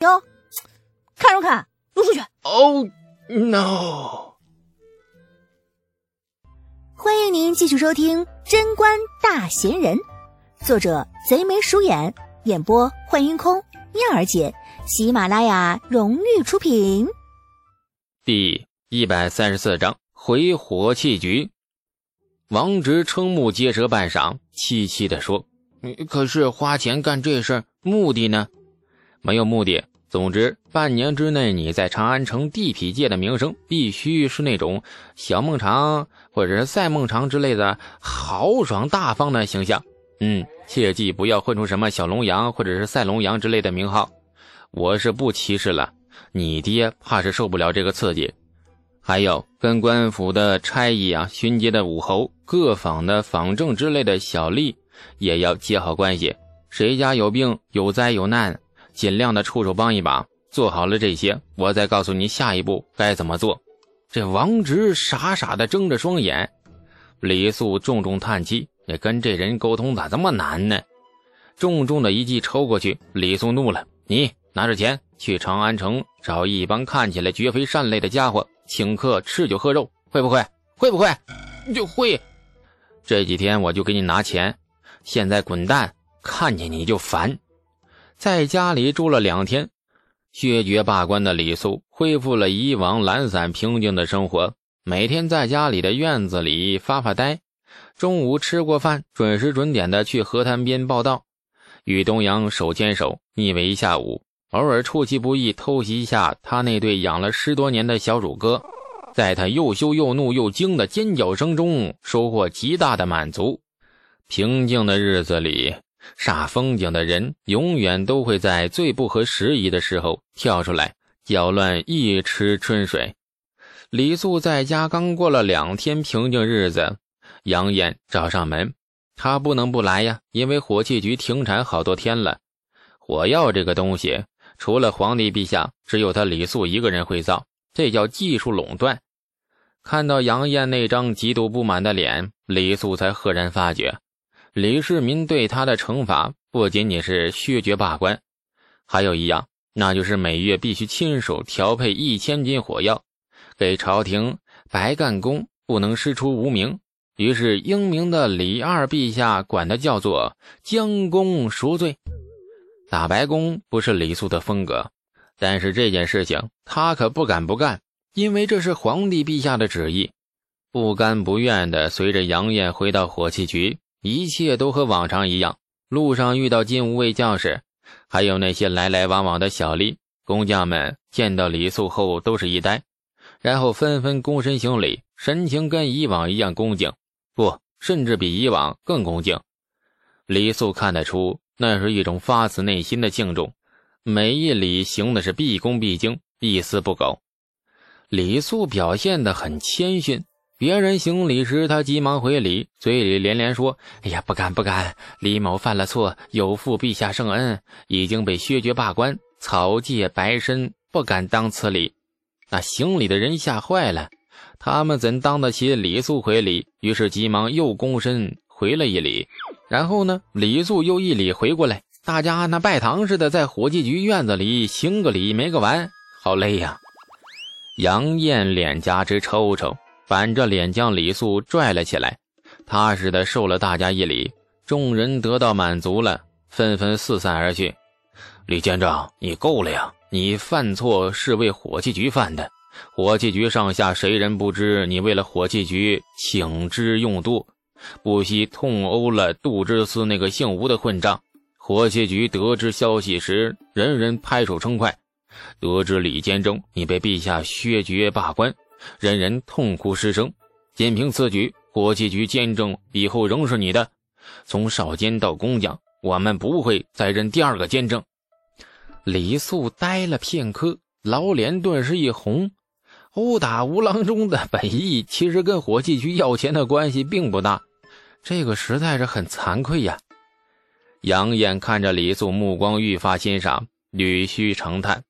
哟，看什么看？撸出去！Oh no！欢迎您继续收听《贞观大闲人》，作者贼眉鼠眼，演播幻音空，燕儿姐，喜马拉雅荣誉出品。第一百三十四章回火器局。王直瞠目结舌半晌，凄凄地说：“可是花钱干这事，目的呢？没有目的。总之，半年之内你在长安城地痞界的名声，必须是那种小孟尝或者是赛孟尝之类的豪爽大方的形象。嗯，切记不要混出什么小龙阳或者是赛龙阳之类的名号。我是不歧视了，你爹怕是受不了这个刺激。”还有跟官府的差役啊、巡街的武侯、各坊的坊正之类的小吏，也要结好关系。谁家有病、有灾、有难，尽量的出手帮一把。做好了这些，我再告诉你下一步该怎么做。这王直傻傻的睁着双眼，李素重重叹气：“也跟这人沟通咋这么难呢？”重重的一记抽过去，李素怒了：“你拿着钱去长安城找一帮看起来绝非善类的家伙。”请客吃酒喝肉，会不会？会不会？就会。这几天我就给你拿钱，现在滚蛋！看见你就烦。在家里住了两天，薛绝罢官的李素恢复了以往懒散平静的生活，每天在家里的院子里发发呆。中午吃过饭，准时准点的去河滩边报道，与东阳手牵手腻味一下午。偶尔出其不意偷袭一下他那对养了十多年的小乳鸽，在他又羞又怒又惊的尖叫声中，收获极大的满足。平静的日子里，煞风景的人永远都会在最不合时宜的时候跳出来搅乱一池春水。李素在家刚过了两天平静日子，杨艳找上门，他不能不来呀，因为火器局停产好多天了，火药这个东西。除了皇帝陛下，只有他李素一个人会造，这叫技术垄断。看到杨艳那张极度不满的脸，李素才赫然发觉，李世民对他的惩罚不仅仅是削爵罢官，还有一样，那就是每月必须亲手调配一千斤火药，给朝廷白干工，不能师出无名。于是英明的李二陛下管他叫做将功赎罪。打白工不是李素的风格，但是这件事情他可不敢不干，因为这是皇帝陛下的旨意。不甘不愿的随着杨艳回到火器局，一切都和往常一样。路上遇到金无畏将士，还有那些来来往往的小吏工匠们，见到李素后都是一呆，然后纷纷躬身行礼，神情跟以往一样恭敬，不，甚至比以往更恭敬。李素看得出。那是一种发自内心的敬重，每一礼行的是毕恭毕敬，一丝不苟。李素表现得很谦逊，别人行礼时，他急忙回礼，嘴里连连说：“哎呀，不敢不敢，李某犯了错，有负陛下圣恩，已经被削爵罢官，草芥白身，不敢当此礼。”那行礼的人吓坏了，他们怎当得起李素回礼？于是急忙又躬身回了一礼。然后呢？李素又一礼回过来，大家那拜堂似的，在火计局院子里行个礼，没个完，好累呀！杨艳脸颊直抽抽，板着脸将李素拽了起来，踏实的受了大家一礼。众人得到满足了，纷纷四散而去。李监正，你够了呀！你犯错是为火器局犯的，火器局上下谁人不知你为了火器局请之用度？不惜痛殴了杜之思那个姓吴的混账。火器局得知消息时，人人拍手称快；得知李监正你被陛下削爵罢官，人人痛哭失声。仅凭此举，火器局监证以后仍是你的。从少监到工匠，我们不会再认第二个监证。李素呆了片刻，老脸顿时一红。殴打吴郎中的本意，其实跟火器局要钱的关系并不大。这个实在是很惭愧呀！杨艳看着李素，目光愈发欣赏，捋须长叹：“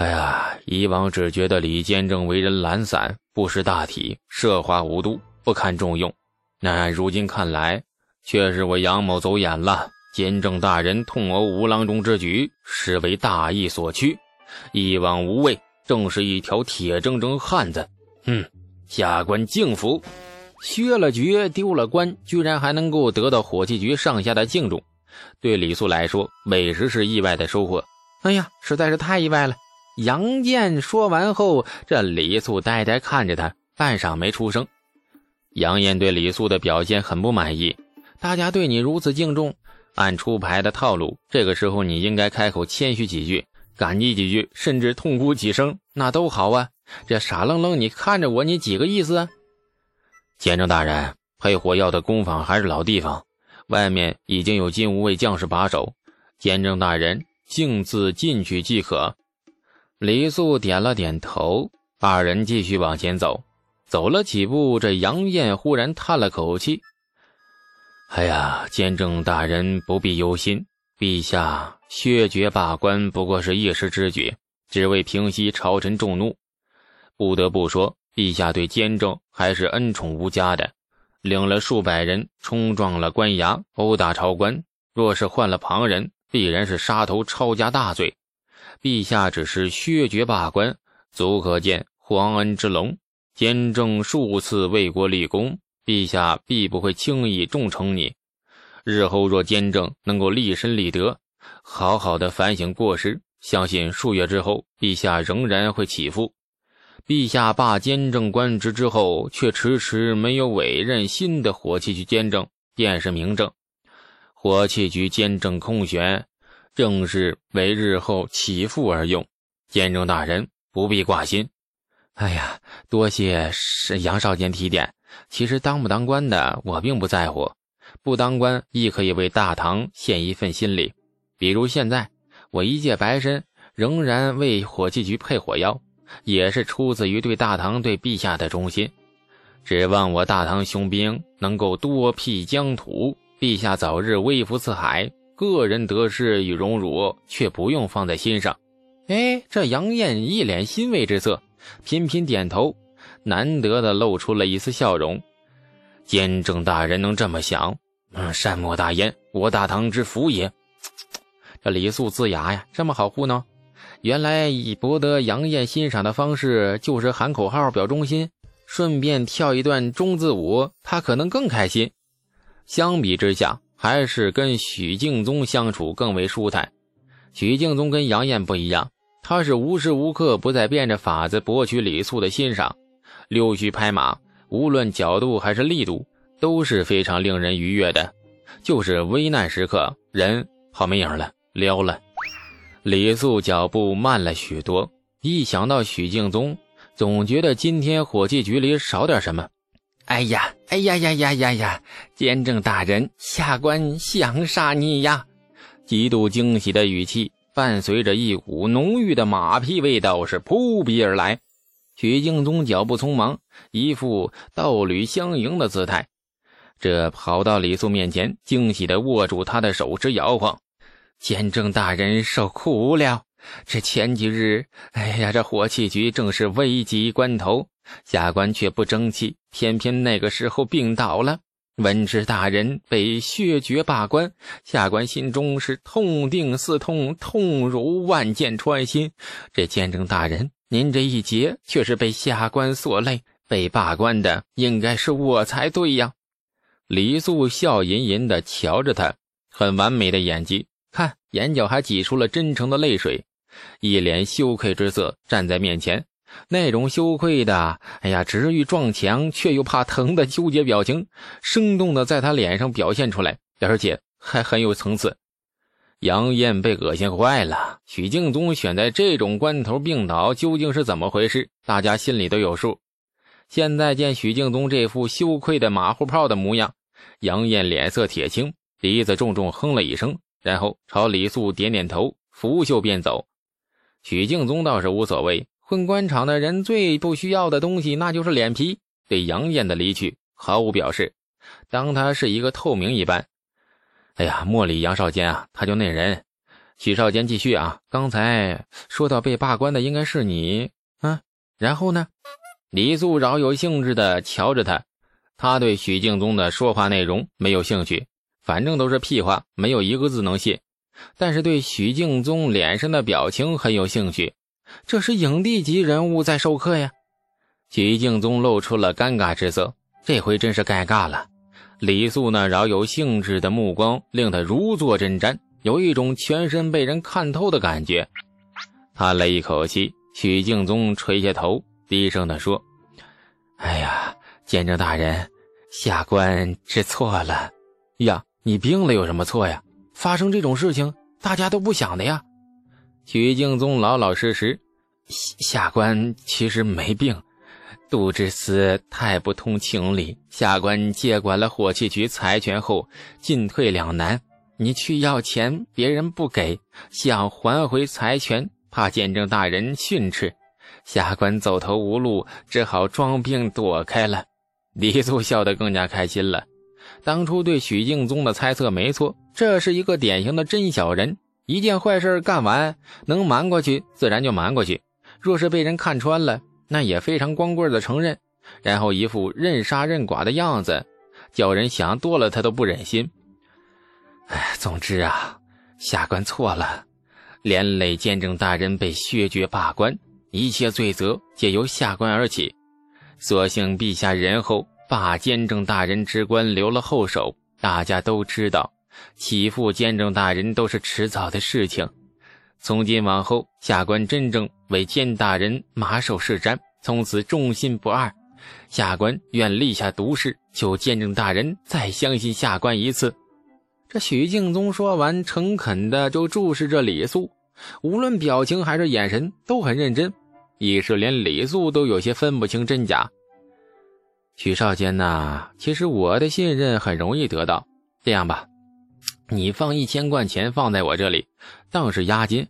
哎呀，以往只觉得李监正为人懒散，不识大体，奢华无度，不堪重用。那如今看来，却是我杨某走眼了。监正大人痛殴吴郎中之举，实为大义所趋，一往无畏，正是一条铁铮铮汉子。哼，下官敬服。削了爵，丢了官，居然还能够得到火器局上下的敬重，对李素来说，委实是意外的收获。哎呀，实在是太意外了！杨艳说完后，这李素呆呆看着他，半晌没出声。杨艳对李素的表现很不满意。大家对你如此敬重，按出牌的套路，这个时候你应该开口谦虚几句，感激几句，甚至痛哭几声，那都好啊。这傻愣愣你看着我，你几个意思啊？监正大人，配火药的工坊还是老地方，外面已经有金吾卫将士把守。监正大人径自进去即可。李素点了点头，二人继续往前走。走了几步，这杨艳忽然叹了口气：“哎呀，监正大人不必忧心，陛下削爵罢官不过是一时之举，只为平息朝臣众怒。不得不说。”陛下对监正还是恩宠无加的，领了数百人冲撞了官衙，殴打朝官。若是换了旁人，必然是杀头抄家大罪。陛下只是削爵罢官，足可见皇恩之隆。监正数次为国立功，陛下必不会轻易重惩你。日后若监正能够立身立德，好好的反省过失，相信数月之后，陛下仍然会起复。陛下罢监正官职之后，却迟迟没有委任新的火器局监正，便是明证。火器局监正空悬，正是为日后起复而用。监正大人不必挂心。哎呀，多谢是杨少监提点。其实当不当官的，我并不在乎。不当官亦可以为大唐献一份心力。比如现在，我一介白身，仍然为火器局配火药。也是出自于对大唐、对陛下的忠心，指望我大唐雄兵能够多辟疆土，陛下早日微服四海，个人得失与荣辱却不用放在心上。哎，这杨艳一脸欣慰之色，频频点头，难得的露出了一丝笑容。监正大人能这么想，嗯，善莫大焉，我大唐之福也。这李素呲牙呀，这么好糊弄。原来以博得杨艳欣赏的方式就是喊口号表忠心，顺便跳一段忠字舞，他可能更开心。相比之下，还是跟许敬宗相处更为舒坦。许敬宗跟杨艳不一样，他是无时无刻不在变着法子博取李素的欣赏，溜须拍马，无论角度还是力度都是非常令人愉悦的。就是危难时刻，人跑没影了，撩了。李素脚步慢了许多，一想到许敬宗，总觉得今天火器局里少点什么。哎呀，哎呀呀呀呀呀！监正大人，下官想杀你呀！极度惊喜的语气伴随着一股浓郁的马屁味道是扑鼻而来。许敬宗脚步匆忙，一副道侣相迎的姿态，这跑到李素面前，惊喜地握住他的手直摇晃。监正大人受苦了。这前几日，哎呀，这火器局正是危急关头，下官却不争气，偏偏那个时候病倒了。闻知大人被削爵罢官，下官心中是痛定思痛，痛如万箭穿心。这监正大人，您这一劫却是被下官所累，被罢官的应该是我才对呀。李素笑吟吟地瞧着他，很完美的演技。看，眼角还挤出了真诚的泪水，一脸羞愧之色站在面前，那种羞愧的，哎呀，直欲撞墙却又怕疼的纠结表情，生动的在他脸上表现出来，而且还很有层次。杨艳被恶心坏了，许敬宗选在这种关头病倒，究竟是怎么回事？大家心里都有数。现在见许敬宗这副羞愧的马虎炮的模样，杨艳脸色铁青，鼻子重重哼了一声。然后朝李素点点头，拂袖便走。许敬宗倒是无所谓，混官场的人最不需要的东西，那就是脸皮。对杨艳的离去毫无表示，当他是一个透明一般。哎呀，莫理杨少监啊，他就那人。许少监继续啊，刚才说到被罢官的应该是你啊。然后呢？李素饶有兴致的瞧着他，他对许敬宗的说话内容没有兴趣。反正都是屁话，没有一个字能信。但是对许敬宗脸上的表情很有兴趣，这是影帝级人物在授课呀。许敬宗露出了尴尬之色，这回真是尴尬了。李素那饶有兴致的目光令他如坐针毡，有一种全身被人看透的感觉。叹了一口气，许敬宗垂下头，低声地说：“哎呀，监正大人，下官知错了。呀，你病了有什么错呀？发生这种事情，大家都不想的呀。”许敬宗老老实实：“下官其实没病。”杜之思太不通情理，下官接管了火器局财权后，进退两难。你去要钱，别人不给，想还回财权，怕见证大人训斥，下官走投无路，只好装病躲开了。李素笑得更加开心了。当初对许敬宗的猜测没错，这是一个典型的真小人。一件坏事干完，能瞒过去，自然就瞒过去；若是被人看穿了，那也非常光棍的承认，然后一副任杀任剐的样子，叫人想多了他都不忍心。哎，总之啊，下官错了，连累监正大人被削爵罢官，一切罪责皆由下官而起。所幸陛下仁厚，罢监正大人之官，留了后手。大家都知道，起复监正大人都是迟早的事情。从今往后，下官真正为监大人马首是瞻，从此忠心不二。下官愿立下毒誓，求监正大人再相信下官一次。这许敬宗说完，诚恳的就注视着李素，无论表情还是眼神都很认真，一时连李素都有些分不清真假。许少监呐，其实我的信任很容易得到。这样吧。你放一千贯钱放在我这里，当是押金。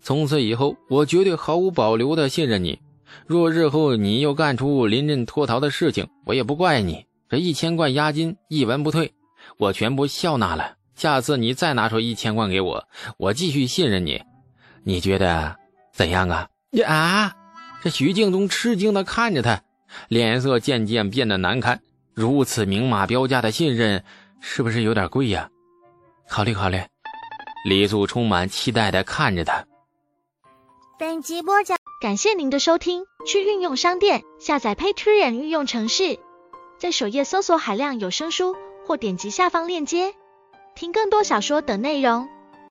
从此以后，我绝对毫无保留的信任你。若日后你又干出临阵脱逃的事情，我也不怪你。这一千贯押金一文不退，我全部笑纳了。下次你再拿出一千贯给我，我继续信任你。你觉得怎样啊？啊！这徐敬宗吃惊的看着他，脸色渐渐变得难看。如此明码标价的信任，是不是有点贵呀？考虑考虑，李素充满期待的看着他。本集播讲，感谢您的收听。去运用商店下载 Patreon 运用城市，在首页搜索海量有声书，或点击下方链接听更多小说等内容。